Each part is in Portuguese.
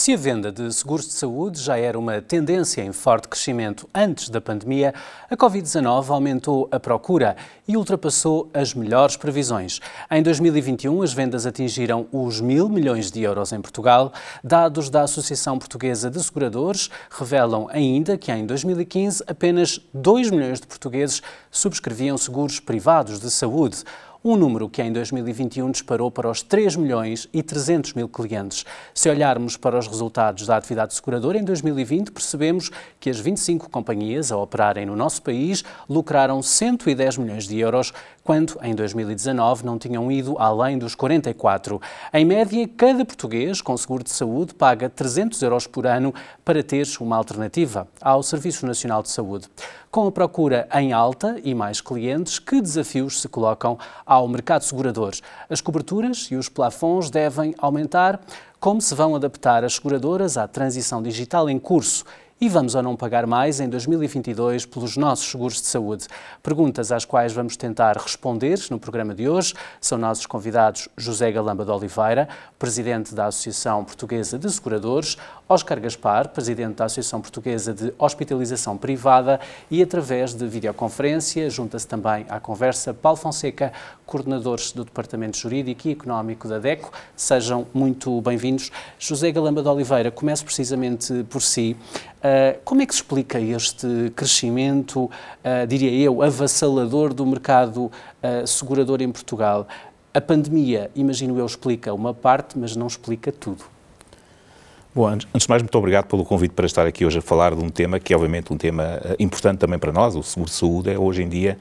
Se a venda de seguros de saúde já era uma tendência em forte crescimento antes da pandemia, a Covid-19 aumentou a procura e ultrapassou as melhores previsões. Em 2021, as vendas atingiram os mil milhões de euros em Portugal. Dados da Associação Portuguesa de Seguradores revelam ainda que em 2015 apenas 2 milhões de portugueses subscreviam seguros privados de saúde um número que em 2021 disparou para os 3 milhões e 300 mil clientes. Se olharmos para os resultados da atividade seguradora em 2020, percebemos que as 25 companhias a operarem no nosso país lucraram 110 milhões de euros, quando em 2019 não tinham ido além dos 44. Em média, cada português com seguro de saúde paga 300 euros por ano para ter uma alternativa ao Serviço Nacional de Saúde. Com a procura em alta e mais clientes, que desafios se colocam ao mercado segurador? As coberturas e os plafons devem aumentar? Como se vão adaptar as seguradoras à transição digital em curso? e vamos ou não pagar mais em 2022 pelos nossos seguros de saúde? Perguntas às quais vamos tentar responder no programa de hoje. São nossos convidados José Galamba de Oliveira, presidente da Associação Portuguesa de Seguradores, Oscar Gaspar, presidente da Associação Portuguesa de Hospitalização Privada e, através de videoconferência, junta-se também à conversa Paulo Fonseca, coordenadores do Departamento Jurídico e Económico da DECO. Sejam muito bem-vindos. José Galamba de Oliveira, comece precisamente por si. Uh, como é que se explica este crescimento, uh, diria eu, avassalador do mercado uh, segurador em Portugal? A pandemia, imagino eu, explica uma parte, mas não explica tudo. Bom, antes de mais, muito obrigado pelo convite para estar aqui hoje a falar de um tema que é, obviamente, um tema eh, importante também para nós. O seguro de saúde é, hoje em dia,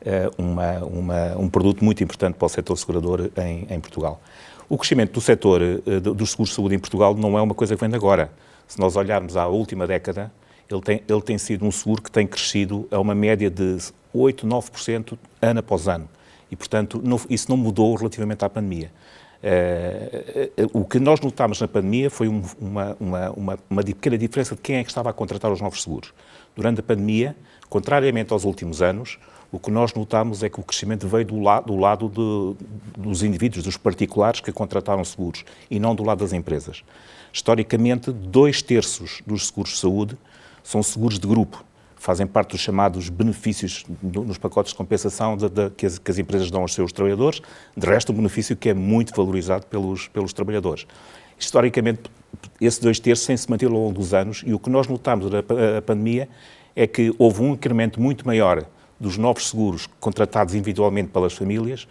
eh, uma, uma, um produto muito importante para o setor segurador em, em Portugal. O crescimento do setor eh, dos seguros de saúde em Portugal não é uma coisa que vem de agora. Se nós olharmos à última década, ele tem, ele tem sido um seguro que tem crescido a uma média de 8, 9% ano após ano. E, portanto, não, isso não mudou relativamente à pandemia. Uh, uh, o que nós notámos na pandemia foi um, uma, uma, uma, uma, pequena diferença de quem é que estava a contratar os novos seguros. Durante a pandemia, contrariamente aos últimos anos, o que nós notámos é que o crescimento veio do, la do lado de, dos indivíduos, dos particulares que contrataram seguros e não do lado das empresas. Historicamente, dois terços dos seguros de saúde são seguros de grupo, fazem parte dos chamados benefícios nos pacotes de compensação de, de, que, as, que, as, empresas dão aos seus trabalhadores, de resto um benefício que é muito valorizado pelos, pelos trabalhadores. Historicamente, esses dois terços têm se mantido ao longo dos anos e o que nós notamos da pandemia é que houve um incremento muito maior dos novos seguros contratados individualmente pelas famílias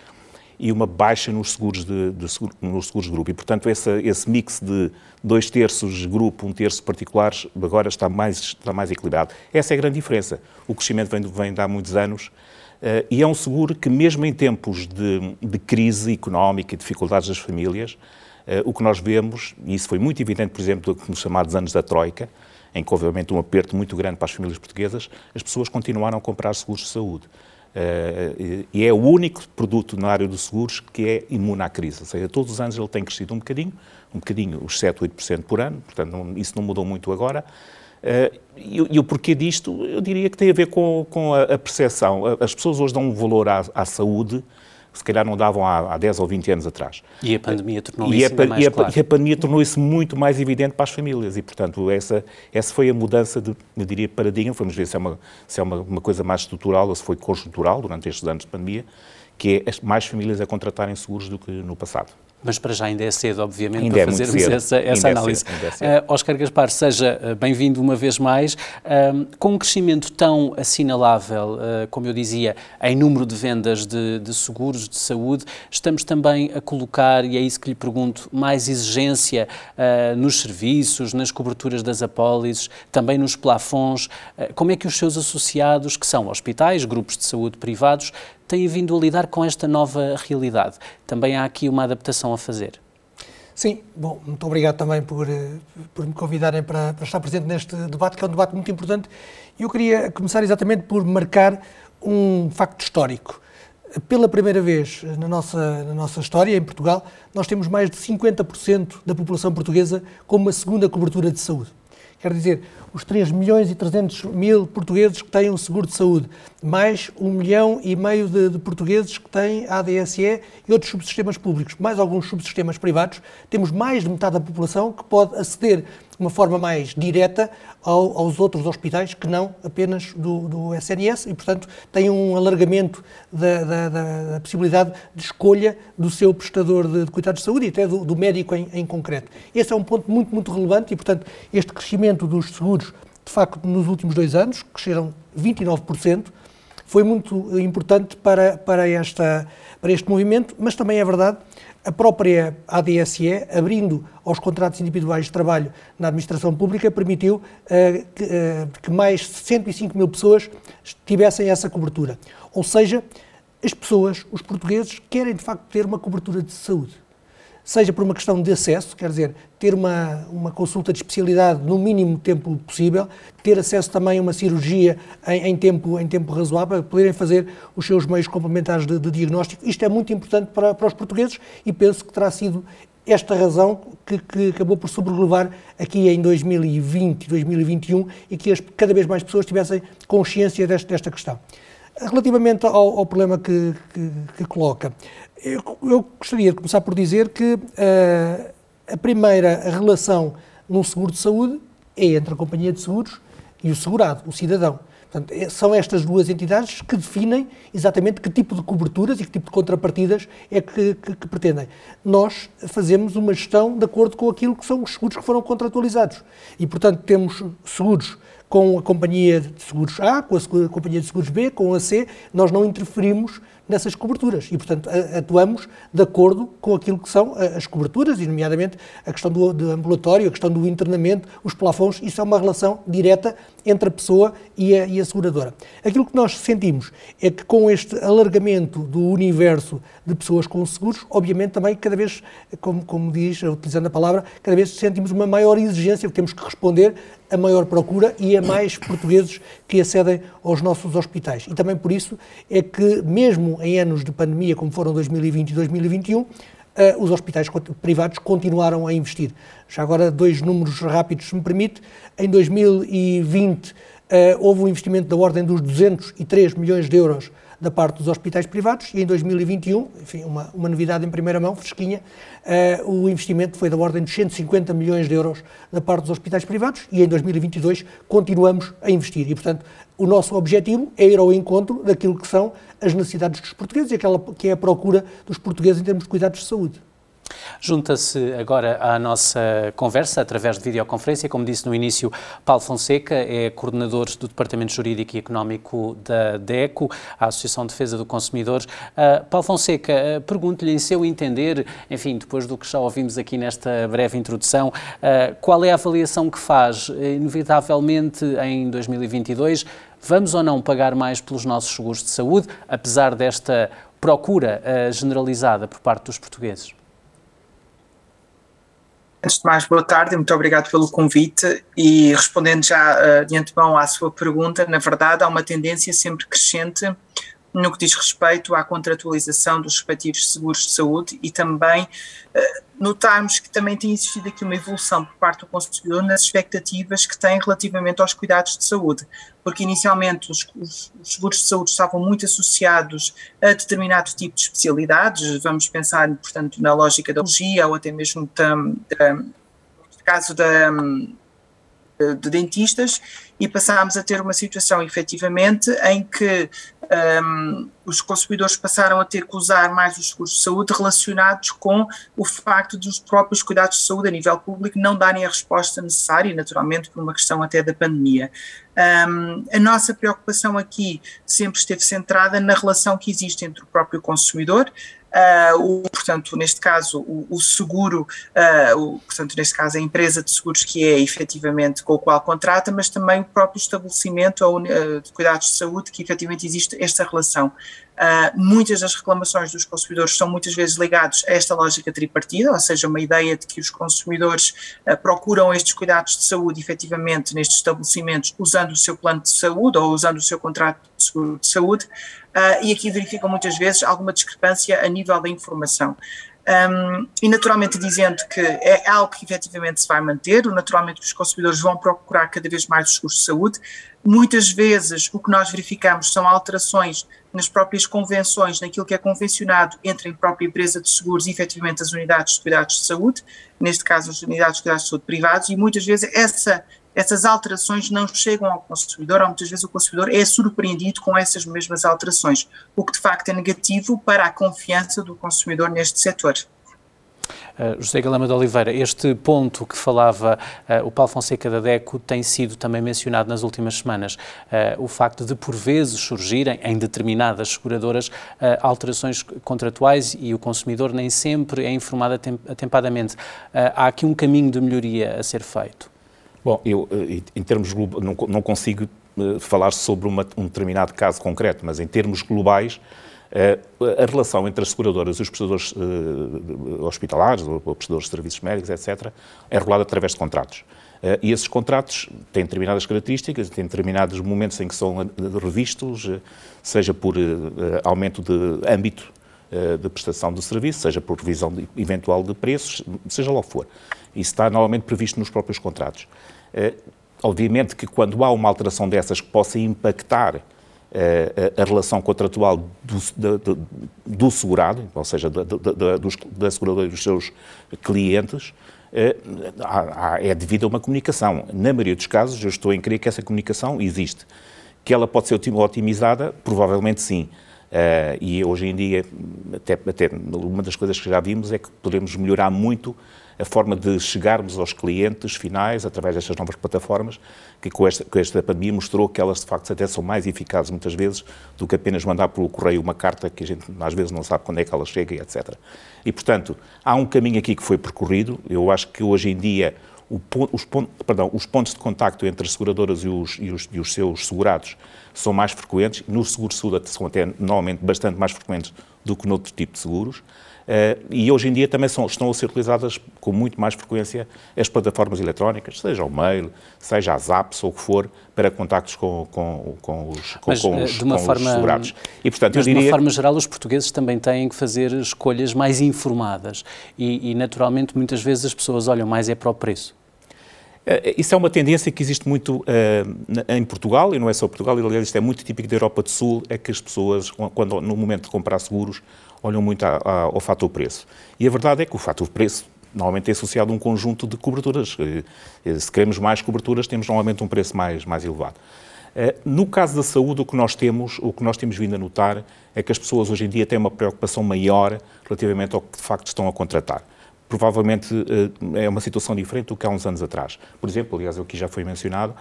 e uma baixa nos seguros de, de nos seguros de grupo. E, portanto, esse, esse mix de dois terços grupo, um terço particulares, agora está mais, está mais equilibrado. Essa é a grande diferença. O crescimento vem, vem de há muitos anos uh, e é um seguro que, mesmo em tempos de, de crise económica e dificuldades das famílias, uh, o que nós vemos, e isso foi muito evidente, por exemplo, nos chamados anos da Troika, em que, obviamente, um aperto muito grande para as famílias portuguesas, as pessoas continuaram a comprar seguros de saúde. Uh, e é o único produto na área dos seguros que é imune à crise. Ou seja, todos os anos ele tem crescido um bocadinho, um bocadinho, os 7, 8% por ano, portanto não, isso não mudou muito agora. Uh, e, e, o porquê disto, eu diria que tem a ver com, com a, a percepção. As pessoas hoje dão um valor à, à saúde se calhar não davam há, há 10 ou 20 anos atrás. E a pandemia tornou e isso a, mais e a, claro. E a pandemia tornou isso muito mais evidente para as famílias e, portanto, essa, essa foi a mudança de, eu diria, paradigma. Vamos ver se é, uma, se é uma, uma coisa mais estrutural ou se foi conjuntural durante estes anos de pandemia, que é mais famílias a contratarem seguros do que no passado mas para já ainda é cedo, obviamente, ainda para é fazermos essa, essa análise. É cedo, é uh, Oscar Gaspar, seja uh, bem-vindo uma vez mais. Uh, com um crescimento tão assinalável, como eu dizia, em número de vendas de, de, seguros de saúde, estamos também a colocar, e é isso que lhe pergunto, mais exigência nos serviços, nas coberturas das apólices, também nos plafons. como é que os seus associados, que são hospitais, grupos de saúde privados, têm vindo a lidar com esta nova realidade. Também há aqui uma adaptação a fazer. Sim, bom, muito obrigado também por, eh, por me convidarem para, para, estar presente neste debate, que é um debate muito importante. Eu queria começar exatamente por marcar um facto histórico. Pela primeira vez na nossa, na nossa história, em Portugal, nós temos mais de 50% da população portuguesa com uma segunda cobertura de saúde. Quer dizer, os 3 milhões e 300 mil portugueses que têm um seguro de saúde, mais 1 milhão e meio de, de portugueses que têm ADSE e outros subsistemas públicos, mais alguns subsistemas privados, temos mais de metade da população que pode aceder de uma forma mais direta ao, aos outros hospitais que não apenas do, do SNS e, portanto, tem um alargamento da, da, da, possibilidade de escolha do seu prestador de, de cuidados de saúde e até do, do médico em, em, concreto. Esse é um ponto muito, muito relevante e, portanto, este crescimento dos seguros, de facto, nos últimos dois anos, cresceram 29%, foi muito importante para, para, esta, para este movimento, mas também é verdade a própria ADSE, abrindo aos contratos individuais de trabalho na administração pública, permitiu uh, que, uh, que mais 105 mil pessoas tivessem essa cobertura. Ou seja, as pessoas, os portugueses, querem de facto ter uma cobertura de saúde seja por uma questão de acesso, quer dizer, ter uma, uma consulta de especialidade no mínimo tempo possível, ter acesso também a uma cirurgia em, em tempo, em tempo razoável, poderem fazer os seus meios complementares de, de diagnóstico. Isto é muito importante para, para os portugueses e penso que terá sido esta razão que, que, acabou por sobrelevar aqui em 2020, 2021 e que as, cada vez mais pessoas tivessem consciência desta, desta questão. Relativamente ao, ao problema que, que, que coloca, eu, eu, gostaria de começar por dizer que uh, a primeira relação num seguro de saúde é entre a companhia de seguros e o segurado, o cidadão. Portanto, é, são estas duas entidades que definem exatamente que tipo de coberturas e que tipo de contrapartidas é que, que, que, pretendem. Nós fazemos uma gestão de acordo com aquilo que são os seguros que foram contratualizados. E, portanto, temos seguros com a companhia de seguros A, com a companhia de seguros B, com a C. Nós não interferimos nessas coberturas e, portanto, atuamos de acordo com aquilo que são as coberturas, e nomeadamente a questão do, do ambulatório, a questão do internamento, os plafons, isso é uma relação direta entre a pessoa e a, e a seguradora. Aquilo que nós sentimos é que com este alargamento do universo de pessoas com seguros, obviamente também cada vez, como, como diz, utilizando a palavra, cada vez sentimos uma maior exigência, temos que responder a maior procura e a mais portugueses que acedem aos nossos hospitais. E também por isso é que, mesmo em anos de pandemia, como foram 2020 e 2021, Uh, os hospitais privados continuaram a investir. Já agora, dois números rápidos, se me permite. Em 2020, uh, eh, houve um investimento da ordem dos 203 milhões de euros da parte dos hospitais privados e em 2021, enfim, uma, uma novidade em primeira mão, fresquinha, uh, o investimento foi da ordem de 150 milhões de euros da parte dos hospitais privados e em 2022 continuamos a investir. E, portanto, o nosso objetivo é ir ao encontro daquilo que são as necessidades dos portugueses e aquela que é a procura dos portugueses em termos de cuidados de saúde. Junta-se agora à nossa conversa através de videoconferência, como disse no início, Paulo Fonseca é coordenador do Departamento Jurídico e Económico da DECO, a Associação de Defesa do Consumidor. Uh, Paulo Fonseca, uh, pergunto-lhe em seu entender, enfim, depois do que já ouvimos aqui nesta breve introdução, uh, qual é a avaliação que faz, inevitavelmente em 2022, vamos ou não pagar mais pelos nossos seguros de saúde, apesar desta procura generalizada por parte dos portugueses? Antes de mais, boa tarde muito obrigado pelo convite. E respondendo já uh, de antemão à sua pergunta, na verdade, há uma tendência sempre crescente no que diz respeito à contratualização dos respectivos seguros de saúde e também uh, notarmos que também tem existido aqui uma evolução por parte do consumidor nas expectativas que tem relativamente aos cuidados de saúde, porque inicialmente os, os, os seguros de saúde estavam muito associados a determinado tipo de especialidades, vamos pensar, portanto, na lógica da cirurgia ou até mesmo da, da, no caso da de dentistas e passámos a ter uma situação efetivamente em que um, os consumidores passaram a ter que usar mais os seguros de saúde relacionados com o facto dos próprios cuidados de saúde a nível público não darem a resposta necessária, naturalmente por uma questão até da pandemia. Um, a nossa preocupação aqui sempre esteve centrada na relação que existe entre o próprio consumidor, Uh, o, portanto, neste caso, o, o seguro, uh, o, portanto, neste caso, a empresa de seguros que é efetivamente com o qual contrata, mas também o próprio estabelecimento uh, de cuidados de saúde que efetivamente existe esta relação. Uh, muitas das reclamações dos consumidores são muitas vezes ligados a esta lógica tripartida, ou seja, uma ideia de que os consumidores uh, procuram estes cuidados de saúde efetivamente nestes estabelecimentos usando o seu plano de saúde ou usando o seu contrato de seguro de saúde, uh, e aqui verificam muitas vezes alguma discrepância a nível da informação. Um, e naturalmente dizendo que é algo que efetivamente se vai manter, naturalmente os consumidores vão procurar cada vez mais os seguros de saúde. Muitas vezes o que nós verificamos são alterações nas próprias convenções, naquilo que é convencionado entre a própria empresa de seguros e efetivamente as unidades de cuidados de saúde, neste caso as unidades de cuidados de saúde privados, e muitas vezes essa essas alterações não chegam ao consumidor, ou muitas vezes o consumidor é surpreendido com essas mesmas alterações, o que de facto é negativo para a confiança do consumidor neste setor. Uh, José Galama de Oliveira, este ponto que falava uh, o Paulo Fonseca da DECO tem sido também mencionado nas últimas semanas. Uh, o facto de, por vezes, surgirem em determinadas seguradoras alterações contratuais e o consumidor nem sempre é informado atempadamente. há aqui um caminho de melhoria a ser feito. Bom, eu, eh, em termos não, não consigo eh, falar sobre uma, um determinado caso concreto, mas em termos globais, eh, a relação entre as seguradoras e os prestadores hospitalares, ou prestadores de serviços médicos, etc., é regulada através de contratos. E esses contratos têm determinadas características, têm determinados momentos em que são revistos, seja por aumento de âmbito de prestação de serviço, seja por revisão eventual de preços, seja lá o que for. Isso está normalmente previsto nos próprios contratos. Eh, obviamente que quando há uma alteração dessas que possa impactar eh, a relação contratual do, do, do segurado, ou seja, da, da, da seguradora e dos seus clientes, eh, é devido a uma comunicação. Na maioria dos casos, eu estou em crer que essa comunicação existe. Que ela pode ser otimizada? Provavelmente sim. e hoje em dia, até, até uma das coisas que já vimos é que podemos melhorar muito a forma de chegarmos aos clientes finais através destas novas plataformas, que com esta, com esta pandemia mostrou que elas de facto até são mais eficazes muitas vezes do que apenas mandar pelo correio uma carta que a gente às vezes não sabe quando é que ela chega, etc. E portanto, há um caminho aqui que foi percorrido, eu acho que hoje em dia os, pontos, perdão, os pontos de contacto entre as seguradoras e os, e os, e os seus segurados são mais frequentes, no seguro saúde são até normalmente bastante mais frequentes do que noutro tipo de seguros. Uh, e hoje em dia também são, estão a ser utilizadas com muito mais frequência as plataformas eletrónicas, seja o mail, seja as apps ou o que for, para contactos com, com, com os, com, mas, com, eh, os, de uma forma, os segurados. E, portanto, mas, diria... de uma forma geral, os portugueses também têm que fazer escolhas mais informadas e, e, naturalmente, muitas vezes as pessoas olham mais é para o preço. Eh, isso é uma tendência que existe muito uh, em Portugal, e não é só Portugal, aliás, isto é muito típico da Europa do Sul, é que as pessoas, quando, no momento de comprar seguros, olham muito a, a, ao fator preço. E a verdade é que o fator preço normalmente é associado a um conjunto de coberturas. Eh, se queremos mais coberturas, temos normalmente um preço mais, mais elevado. No caso da saúde, o que nós temos, o que nós temos vindo a notar é que as pessoas hoje em dia têm uma preocupação maior relativamente ao que de facto estão a contratar. Provavelmente eh, é uma situação diferente do que há uns anos atrás. Por exemplo, aliás, o que já foi mencionado,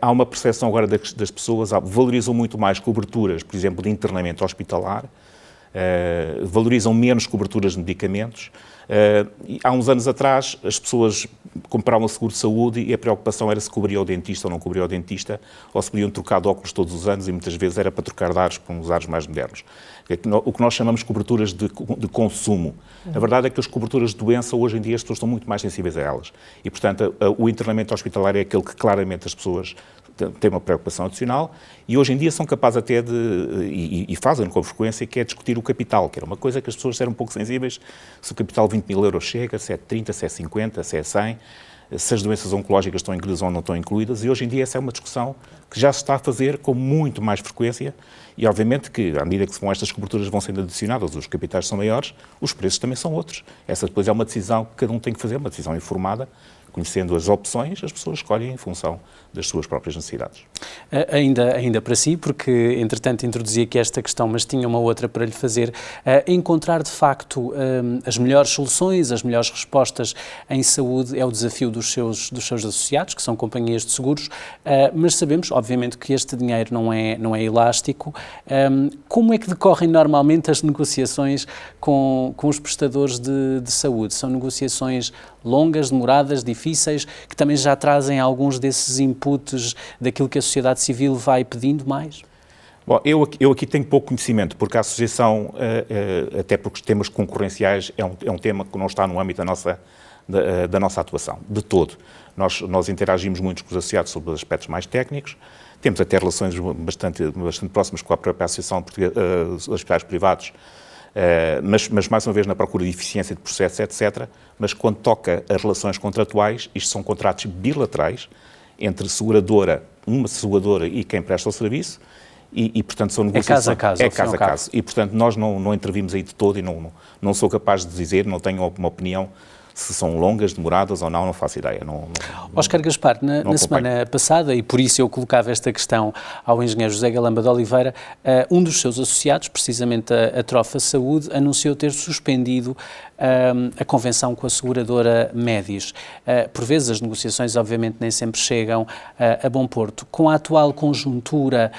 há uma percepção agora das pessoas, valorizam muito mais coberturas, por exemplo, de internamento hospitalar, uh, valorizam menos coberturas de medicamentos. Há uns anos atrás, as pessoas compravam seguro de saúde e a preocupação era se cobria o dentista ou não cobria o dentista, ou se podiam trocar de óculos todos os anos e muitas vezes era para trocar de ares para uns ares mais modernos. É o que nós chamamos de coberturas de, de consumo. A verdade é que as coberturas de doença, hoje em dia, as pessoas estão muito mais sensíveis a elas. E, portanto, o internamento hospitalar é aquele que claramente as pessoas têm uma preocupação adicional e hoje em dia são capazes até de, e, e fazem com frequência, que é discutir o capital, que era uma coisa que as pessoas eram um pouco sensíveis, se o capital 20 mil euros chega, se é 30, se é 50, se é 100, se as doenças oncológicas estão incluídas ou não estão incluídas, e hoje em dia essa é uma discussão que já se está a fazer com muito mais frequência, e obviamente que, à medida que vão estas coberturas vão sendo adicionadas, os capitais são maiores, os preços também são outros. Essa depois é uma decisão que cada um tem que fazer, uma decisão informada, conhecendo as opções, as pessoas escolhem em função das suas próprias necessidades. Ainda, ainda para si, porque entretanto introduzi aqui esta questão, mas tinha uma outra para lhe fazer, uh, encontrar de facto um, as melhores soluções, as melhores respostas em saúde é o desafio dos seus, dos seus associados, que são companhias de seguros, uh, mas sabemos, obviamente, que este dinheiro não é, não é elástico. Um, como é que decorrem normalmente as negociações com, com os prestadores de, de saúde? São negociações longas, demoradas, difíceis, que também já trazem alguns desses inputs daquilo que a sociedade civil vai pedindo mais? Bom, eu, eu aqui tenho pouco conhecimento, porque a associação, uh, uh, até porque os temas concorrenciais é um, é um tema que não está no âmbito da nossa, da, uh, da nossa atuação, de todo. Nós, nós interagimos muito com os associados sobre os aspectos mais técnicos, temos até relações bastante, bastante próximas com a própria Associação Portuguesa, uh, Hospitais Privados, mas, mas, mais uma vez, na procura de eficiência de processos, etc. Mas quando toca as relações contratuais, isto são contratos bilaterais entre seguradora, uma seguradora e quem presta o serviço, e, e, portanto são negociações. É caso a caso. É caso a caso. E portanto nós não, não intervimos aí de todo e não, não, não sou capaz de dizer, não tenho uma opinião se são longas, demoradas ou não, não faço ideia. Não, não, Oscar Gaspar, na, na semana passada, e por isso eu colocava esta questão ao engenheiro José Galamba de Oliveira, uh, um dos seus associados, precisamente a, a Trofa Saúde, anunciou ter suspendido uh, a convenção com a seguradora Médis. Uh, por vezes as negociações, obviamente, nem sempre chegam a bom porto. Com a atual conjuntura,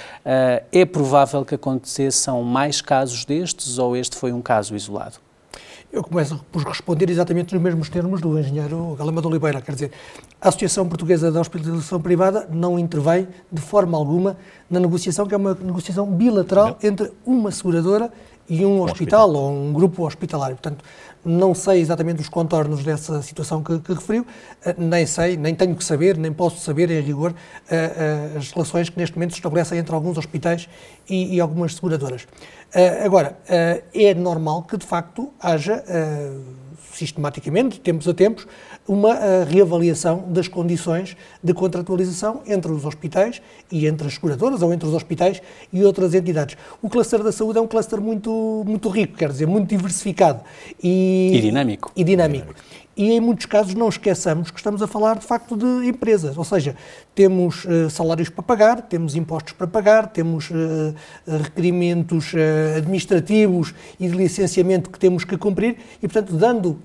é provável que aconteçam mais casos destes ou este foi um caso isolado? Eu começo por responder exatamente nos mesmos termos do engenheiro Galama de Oliveira. Quer dizer, a Associação Portuguesa da Hospitalização Privada não intervém de forma alguma na negociação, que é uma negociação bilateral entre uma seguradora e um, um hospital, hospital, ou um grupo hospitalário. Portanto, não sei exatamente os contornos dessa situação que, que referiu, eh, nem sei, nem tenho que saber, nem posso saber, em rigor, eh, eh, as relações que neste momento se estabelecem entre alguns hospitais e, e algumas seguradoras. Agora, é normal que, de facto, haja sistematicamente, tempos a tempos, uma uh, reavaliação das condições de contratualização entre os hospitais e entre as seguradoras ou entre os hospitais e outras entidades. O cluster da saúde é um cluster muito, muito rico, quer dizer, muito diversificado e, e dinâmico. E dinâmico. E em muitos casos não esqueçamos que estamos a falar de facto de empresas, ou seja, temos uh, salários para pagar, temos impostos para pagar, temos uh, requerimentos uh, administrativos e de licenciamento que temos que cumprir e, portanto, dando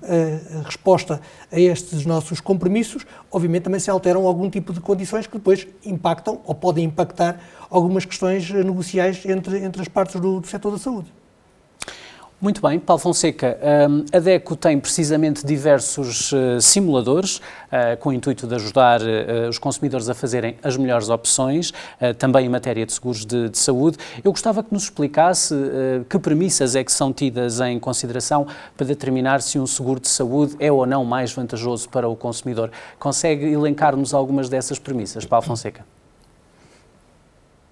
resposta a estes nossos compromissos, obviamente também se alteram algum tipo de condições que depois impactam ou podem impactar algumas questões negociais entre, entre as partes do, do setor da saúde. Muito bem, Paulo Fonseca, hum, a DECO tem precisamente diversos uh, simuladores uh, com o intuito de ajudar uh, os consumidores a fazerem as melhores opções, também em matéria de seguros de, de saúde. Eu gostava que nos explicasse que premissas é que são tidas em consideração para determinar se um seguro de saúde é ou não mais vantajoso para o consumidor. Consegue elencar-nos algumas dessas premissas, Paulo Fonseca?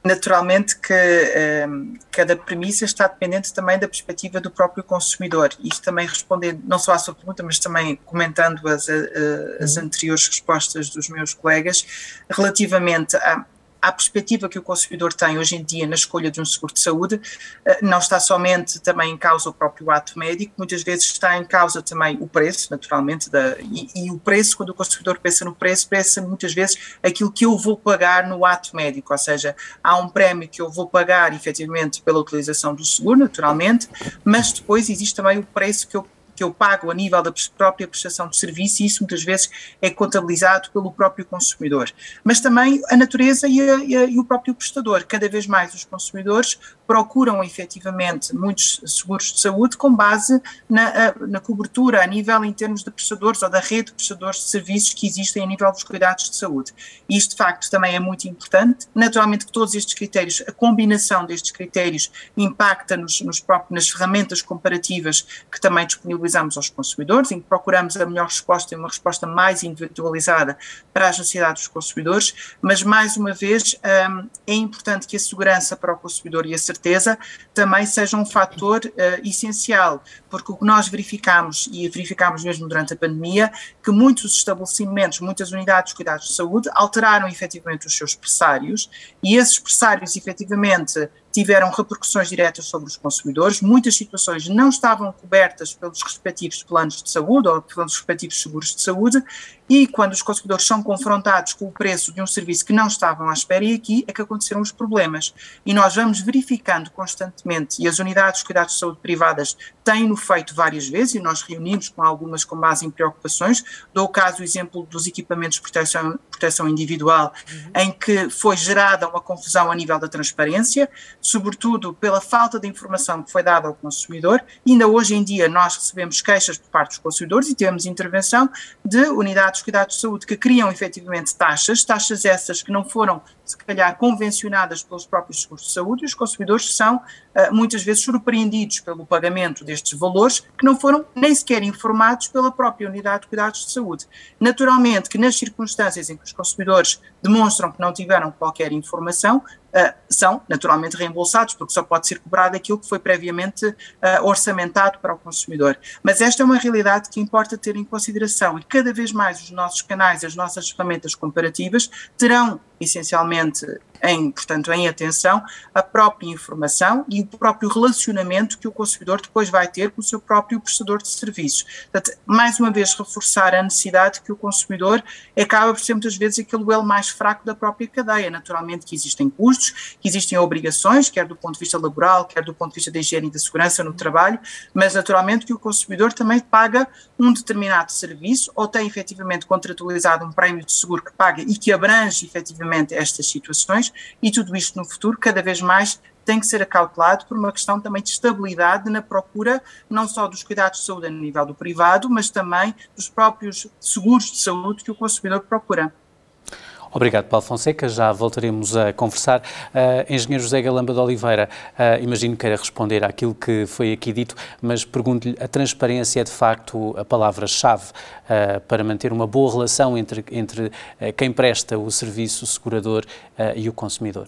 Naturalmente que um, cada premissa está dependente também da perspectiva do próprio consumidor. Isto também respondendo não só à sua pergunta, mas também comentando as, as uhum. anteriores respostas dos meus colegas, relativamente a à perspectiva que o consumidor tem hoje em dia na escolha de um seguro de saúde, eh, não está somente também em causa o próprio ato médico, muitas vezes está em causa também o preço, naturalmente, da, e, e, o preço, quando o consumidor pensa no preço, pensa muitas vezes aquilo que eu vou pagar no ato médico, ou seja, há um prémio que eu vou pagar efetivamente pela utilização do seguro, naturalmente, mas depois existe também o preço que eu que eu pago a nível da própria prestação de serviço e isso muitas vezes é contabilizado pelo próprio consumidor. Mas também a natureza e, a, e, a, e o próprio prestador. Cada vez mais os consumidores procuram efetivamente muitos seguros de saúde com base na, na cobertura a nível em termos de prestadores ou da rede de prestadores de serviços que existem a nível dos cuidados de saúde. Isto de facto também é muito importante. Naturalmente que todos estes critérios, a combinação destes critérios impacta nos, nos próprios, nas ferramentas comparativas que também disponibilizamos aos consumidores, em que procuramos a melhor resposta e uma resposta mais individualizada para as necessidades dos consumidores, mas mais uma vez um, é importante que a segurança para o consumidor e a certeza certeza, também seja um fator uh, essencial, porque o que nós verificamos, e verificamos mesmo durante a pandemia, que muitos estabelecimentos, muitas unidades de cuidados de saúde alteraram efetivamente os seus pressários e esses pressários efetivamente tiveram repercussões diretas sobre os consumidores. Muitas situações não estavam cobertas pelos respectivos planos de saúde ou pelos respectivos seguros de saúde, e quando os consumidores são confrontados com o preço de um serviço que não estavam à espera, e aqui é que aconteceram os problemas. E nós vamos verificando constantemente, e as unidades de cuidados de saúde privadas têm-no feito várias vezes, e nós reunimos com algumas com base em preocupações. Dou o caso, o exemplo dos equipamentos de proteção, proteção individual, uhum. em que foi gerada uma confusão a nível da transparência sobretudo pela falta de informação que foi dada ao consumidor. Ainda hoje em dia nós recebemos queixas por parte dos consumidores e temos intervenção de unidades de cuidados de saúde que criam efetivamente taxas, taxas essas que não foram se calhar convencionadas pelos próprios seguros de saúde, e os consumidores são uh, muitas vezes surpreendidos pelo pagamento destes valores que não foram nem sequer informados pela própria unidade de cuidados de saúde. Naturalmente que nas circunstâncias em que os consumidores demonstram que não tiveram qualquer informação, uh, são naturalmente reembolsados, porque só pode ser cobrado aquilo que foi previamente uh, orçamentado para o consumidor. Mas esta é uma realidade que importa ter em consideração e cada vez mais os nossos canais, as nossas ferramentas comparativas terão essencialmente em, portanto, em atenção a própria informação e o próprio relacionamento que o consumidor depois vai ter com o seu próprio prestador de serviços. Portanto, mais uma vez, reforçar a necessidade que o consumidor acaba por ser muitas vezes aquele elo mais fraco da própria cadeia. Naturalmente que existem custos, que existem obrigações, quer do ponto de vista laboral, quer do ponto de vista da higiene e da segurança no trabalho, mas naturalmente que o consumidor também paga um determinado serviço ou tem efetivamente contratualizado um prémio de seguro que paga e que abrange efetivamente estas situações e tudo isto no futuro cada vez mais tem que ser acautelado por uma questão também de estabilidade na procura não só dos cuidados de saúde a nível do privado, mas também dos próprios seguros de saúde que o consumidor procura. Obrigado, Paulo Fonseca. Já voltaremos a conversar. Uh, Engenheiro José Galamba de Oliveira, uh, imagino que queira responder àquilo que foi aqui dito, mas pergunto-lhe: a transparência é de facto a palavra-chave uh, para manter uma boa relação entre, entre quem presta o serviço, o segurador e o consumidor?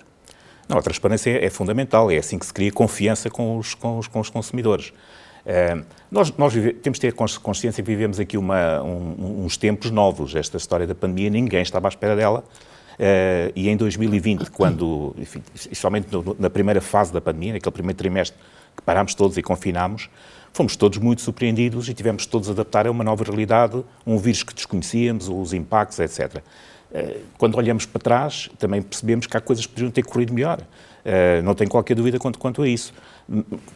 Não, a transparência é fundamental, é assim que se cria confiança com os, com os, com os consumidores. Uh, nós, nós vive, temos de ter consciência que vivemos aqui uma, um, uns tempos novos. Esta história da pandemia, ninguém estava à espera dela. Uh, e em 2020, quando, enfim, especialmente na primeira fase da pandemia, naquele primeiro trimestre que parámos todos e confinámos, fomos todos muito surpreendidos e tivemos todos a adaptar a uma nova realidade, um vírus que desconhecíamos, os impactos, etc. Uh, eh, quando olhamos para trás, também percebemos que há coisas que poderiam ter corrido melhor. Uh, não tenho qualquer dúvida quanto, quanto a isso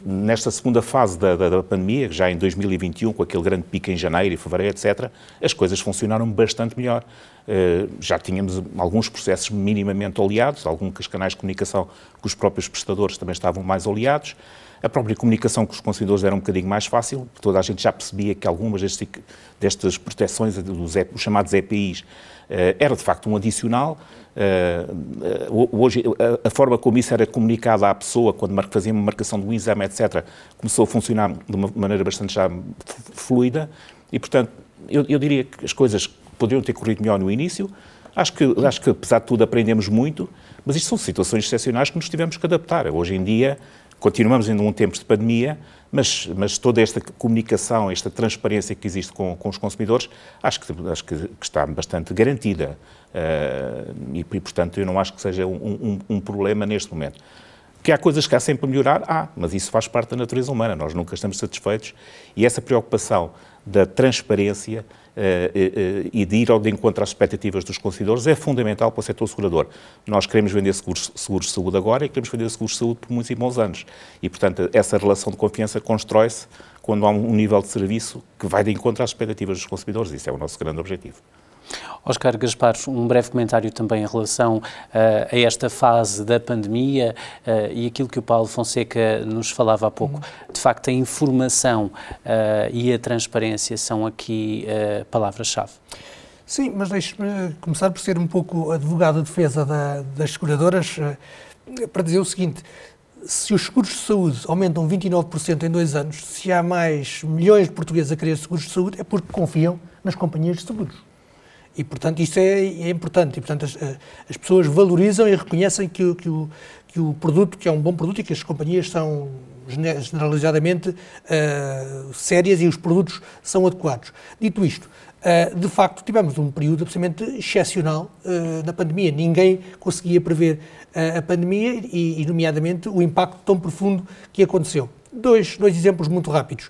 nesta segunda fase da, da, da, pandemia, já em 2021, com aquele grande pico em janeiro e fevereiro, etc., as coisas funcionaram bastante melhor. Uh, já tínhamos alguns processos minimamente oleados, alguns canais de comunicação com os próprios prestadores também estavam mais oleados. A própria comunicação com os consumidores era um bocadinho mais fácil, toda a gente já percebia que algumas destes, destas proteções, dos, os chamados EPIs, uh, era de facto um adicional. Uh, hoje, a, a, forma como isso era comunicado à pessoa, quando fazia uma marcação do exame, etc., começou a funcionar de uma maneira bastante já fluida e, portanto, eu, eu diria que as coisas poderiam ter corrido melhor no início. Acho que, acho que, apesar de tudo, aprendemos muito, mas isto são situações excepcionais que nos tivemos que adaptar. Hoje em dia, continuamos ainda um tempo de pandemia, mas, mas, toda esta comunicação, esta transparência que existe com, com os consumidores, acho que, acho que, que está bastante garantida. Uh, e, e, portanto, eu não acho que seja um, um, um, problema neste momento. Que há coisas que há sempre a melhorar, há, mas isso faz parte da natureza humana, nós nunca estamos satisfeitos e essa preocupação da transparência uh, uh, e de ir ao de encontro às expectativas dos consumidores é fundamental para o setor segurador. Nós queremos vender seguros, seguros de saúde agora e queremos vender seguros de saúde por muitos e bons anos. E, portanto, essa relação de confiança constrói-se quando há um nível de serviço que vai de encontro às expectativas dos consumidores. Isso é o nosso grande objetivo. Oscar Gaspar, um breve comentário também em relação uh, a esta fase da pandemia uh, e aquilo que o Paulo Fonseca nos falava há pouco. De facto, a informação uh, e a transparência são aqui palavras-chave. Sim, mas deixe-me começar por ser um pouco advogado de defesa da, das seguradoras para dizer o seguinte: se os seguros de saúde aumentam 29% em dois anos, se há mais milhões de portugueses a querer seguros de saúde, é porque confiam nas companhias de seguros. E, portanto, isso é, é importante. E, portanto, as, eh, as, pessoas valorizam e reconhecem que, que, o, que o produto, que é um bom produto e que as companhias são generalizadamente uh, sérias e os produtos são adequados. Dito isto, uh, de facto, tivemos um período absolutamente excepcional uh, na pandemia. Ninguém conseguia prever a pandemia e, e, nomeadamente, o impacto tão profundo que aconteceu. Dois, dois exemplos muito rápidos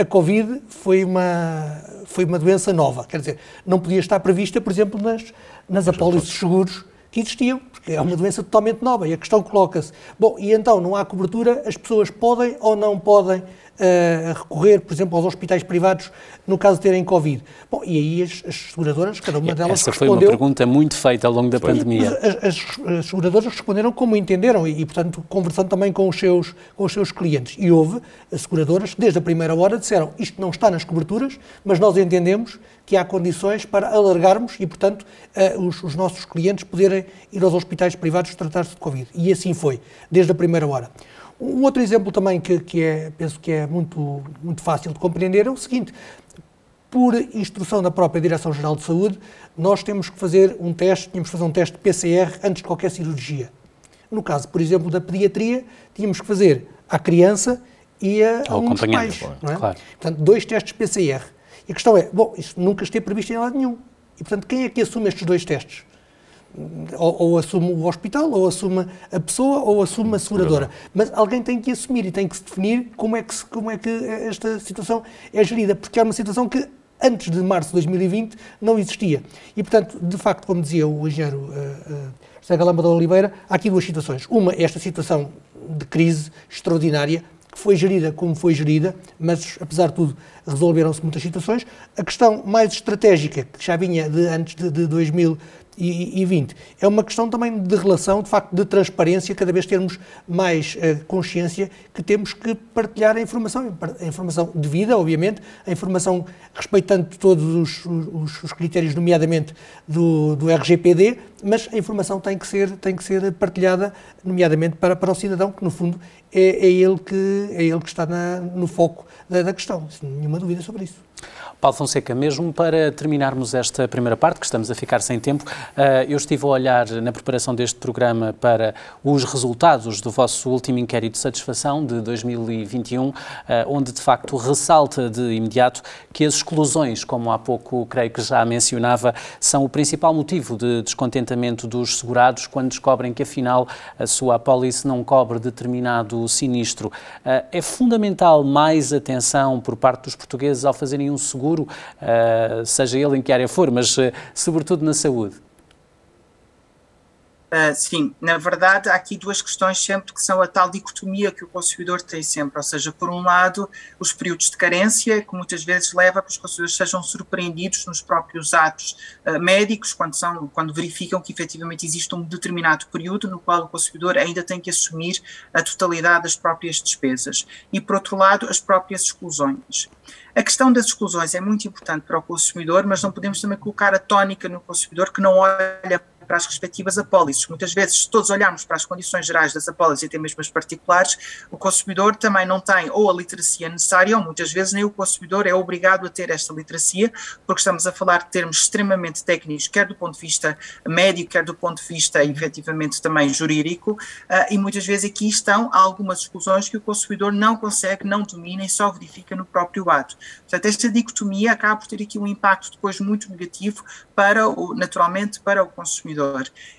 a Covid foi uma, foi uma doença nova, quer dizer, não podia estar prevista, por exemplo, nas, nas apólices de seguros que existiam, porque é uma doença totalmente nova. E a questão coloca-se, bom, e então não há cobertura, as pessoas podem ou não podem a recorrer, por exemplo, aos hospitais privados no caso de terem Covid. Bom, e aí as, as seguradoras, cada uma delas Essa foi uma pergunta muito feita ao longo da pandemia. As, as, as, seguradoras responderam como entenderam e, e, portanto, conversando também com os, seus, com os seus clientes. E houve seguradoras que, desde a primeira hora, disseram isto não está nas coberturas, mas nós entendemos que há condições para alargarmos e, portanto, uh, os, os nossos clientes poderem ir aos hospitais privados tratar-se de Covid. E assim foi, desde a primeira hora. Um outro exemplo também que, que é, penso que é muito, muito fácil de compreender é o seguinte: por instrução da própria Direção-Geral de Saúde, nós temos que fazer um teste, tínhamos que fazer um teste PCR antes de qualquer cirurgia. No caso, por exemplo, da pediatria, tínhamos que fazer à criança e a, a um dos pais. É? claro. Portanto, dois testes PCR. E a questão é, bom, isso nunca esteve previsto em lado nenhum. E, portanto, quem é que assume estes dois testes? Ou, ou, assume o hospital, ou assume a pessoa, ou assume a seguradora. Mas alguém tem que assumir e tem que se definir como é que, se, como é que esta situação é gerida, porque é uma situação que antes de março de 2020 não existia. E, portanto, de facto, como dizia o engenheiro uh, uh, José Galamba da Oliveira, há aqui duas situações. Uma, esta situação de crise extraordinária, que foi gerida como foi gerida, mas, apesar de tudo, resolveram-se muitas situações. A questão mais estratégica, que já vinha de antes de, de 2000 20. É uma questão também de relação, de facto, de transparência, cada vez termos mais uh, consciência que temos que partilhar a informação, a informação devida, obviamente, a informação respeitando todos os, os, os critérios, nomeadamente do, do, RGPD, mas a informação tem que ser, tem que ser partilhada, nomeadamente para, para o cidadão, que no fundo é, é ele, que, é ele que está na, no foco da, da questão, sem nenhuma dúvida sobre isso. Paulo Fonseca, mesmo para terminarmos esta primeira parte, que estamos a ficar sem tempo, eh, eu estive a olhar na preparação deste programa para os resultados do vosso último inquérito de satisfação de 2021, eh, onde de facto ressalta de imediato que as exclusões, como há pouco creio que já mencionava, são o principal motivo de descontentamento dos segurados quando descobrem que afinal a sua apólice não cobre determinado sinistro. Eh, é fundamental mais atenção por parte dos portugueses ao fazerem um seguro uh, seja ele em que área for, mas uh, sobretudo na saúde? Uh, sim, na verdade há aqui duas questões sempre que são a tal dicotomia que o consumidor tem sempre, ou seja, por um lado os períodos de carência que muitas vezes leva a que os consumidores sejam surpreendidos nos próprios atos uh, médicos quando, são, quando verificam que efetivamente existe um determinado período no qual o consumidor ainda tem que assumir a totalidade das próprias despesas e por outro lado as próprias exclusões. A questão das exclusões é muito importante para o consumidor, mas não podemos também colocar a tónica no consumidor que não olha para as respectivas apólices. Muitas vezes, se todos olharmos para as condições gerais das apólices e até mesmo as particulares, o consumidor também não tem ou a literacia necessária, ou muitas vezes nem o consumidor é obrigado a ter esta literacia, porque estamos a falar de termos extremamente técnicos, quer do ponto de vista médico, quer do ponto de vista efetivamente também jurídico, uh, e muitas vezes aqui estão algumas exclusões que o consumidor não consegue, não domina e só verifica no próprio ato. Portanto, esta dicotomia acaba por ter aqui um impacto depois muito negativo para o, naturalmente, para o consumidor.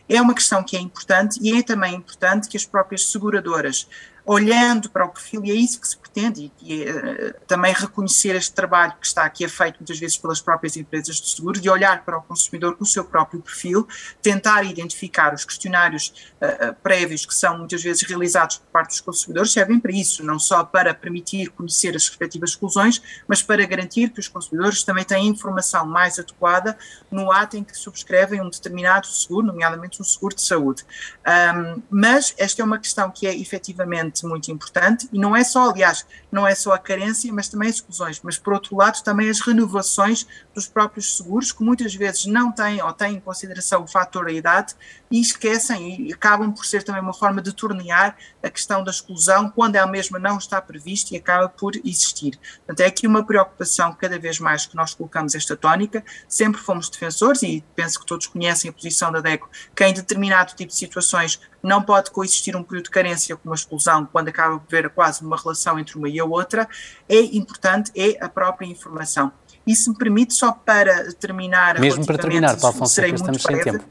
É uma questão que é importante e é também importante que as próprias seguradoras olhando para o perfil, e é isso que se pretende, e, uh, também reconhecer este trabalho que está aqui é feito muitas vezes pelas próprias empresas de seguro, de olhar para o consumidor com o seu próprio perfil, tentar identificar os questionários uh, prévios que são muitas vezes realizados por parte dos consumidores, servem para isso, não só para permitir conhecer as respectivas exclusões, mas para garantir que os consumidores também têm informação mais adequada no ato em que subscrevem um determinado seguro, nomeadamente um seguro de saúde. Um, mas esta é uma questão que é efetivamente muito importante e não é só, aliás, não é só a carência, mas também as exclusões, mas por outro lado também as renovações dos próprios seguros, que muitas vezes não têm ou têm em consideração o fator da idade e esquecem e acabam por ser também uma forma de tornear a questão da exclusão quando a mesma não está prevista e acaba por existir. Portanto, é aqui uma preocupação cada vez mais que nós colocamos esta tónica, sempre fomos defensores e penso que todos conhecem a posição da DECO, que em determinado tipo de situações não pode coexistir um período de carência com uma exclusão quando acaba por haver quase uma relação entre uma e a outra, é importante, é a própria informação. E se me permite, só para terminar... Mesmo para terminar, Paulo Fonseca, estamos sem tempo.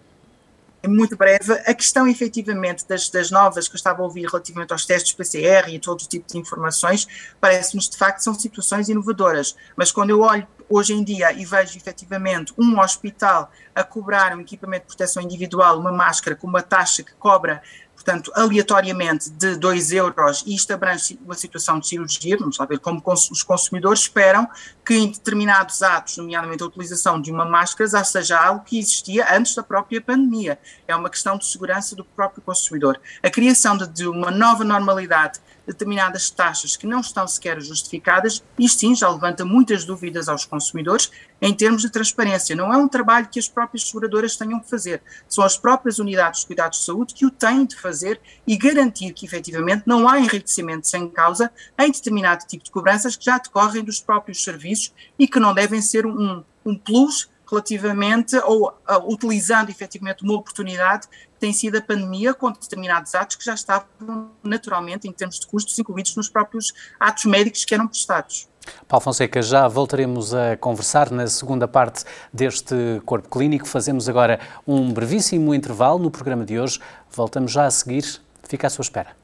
Muito breve, a questão efetivamente das, das, novas que eu estava a ouvir relativamente aos testes PCR e a todo tipo de informações, parece-nos de facto são situações inovadoras, mas quando eu olho hoje em dia e vejo efetivamente um hospital a cobrar um equipamento de proteção individual, uma máscara com uma taxa que cobra portanto, aleatoriamente de 2 euros, e isto abrange uma situação de cirurgia, vamos lá ver como os consumidores esperam que em determinados atos, nomeadamente a utilização de uma máscara, já seja algo que existia antes da própria pandemia. É uma questão de segurança do próprio consumidor. A criação de, de uma nova normalidade determinadas taxas que não estão sequer justificadas, isto sim já levanta muitas dúvidas aos consumidores em termos de transparência. Não é um trabalho que as próprias seguradoras tenham que fazer, são as próprias unidades de cuidados de saúde que o têm de fazer e garantir que efetivamente não há enriquecimento sem causa em determinado tipo de cobranças que já decorrem dos próprios serviços e que não devem ser um, um plus relativamente ou uh, utilizando efetivamente uma oportunidade tem sido a pandemia com determinados atos que já estavam naturalmente, em termos de custos, incluídos nos próprios atos médicos que eram prestados. Paulo Fonseca, já voltaremos a conversar na segunda parte deste corpo clínico. Fazemos agora um brevíssimo intervalo no programa de hoje. Voltamos já a seguir. Fica à sua espera.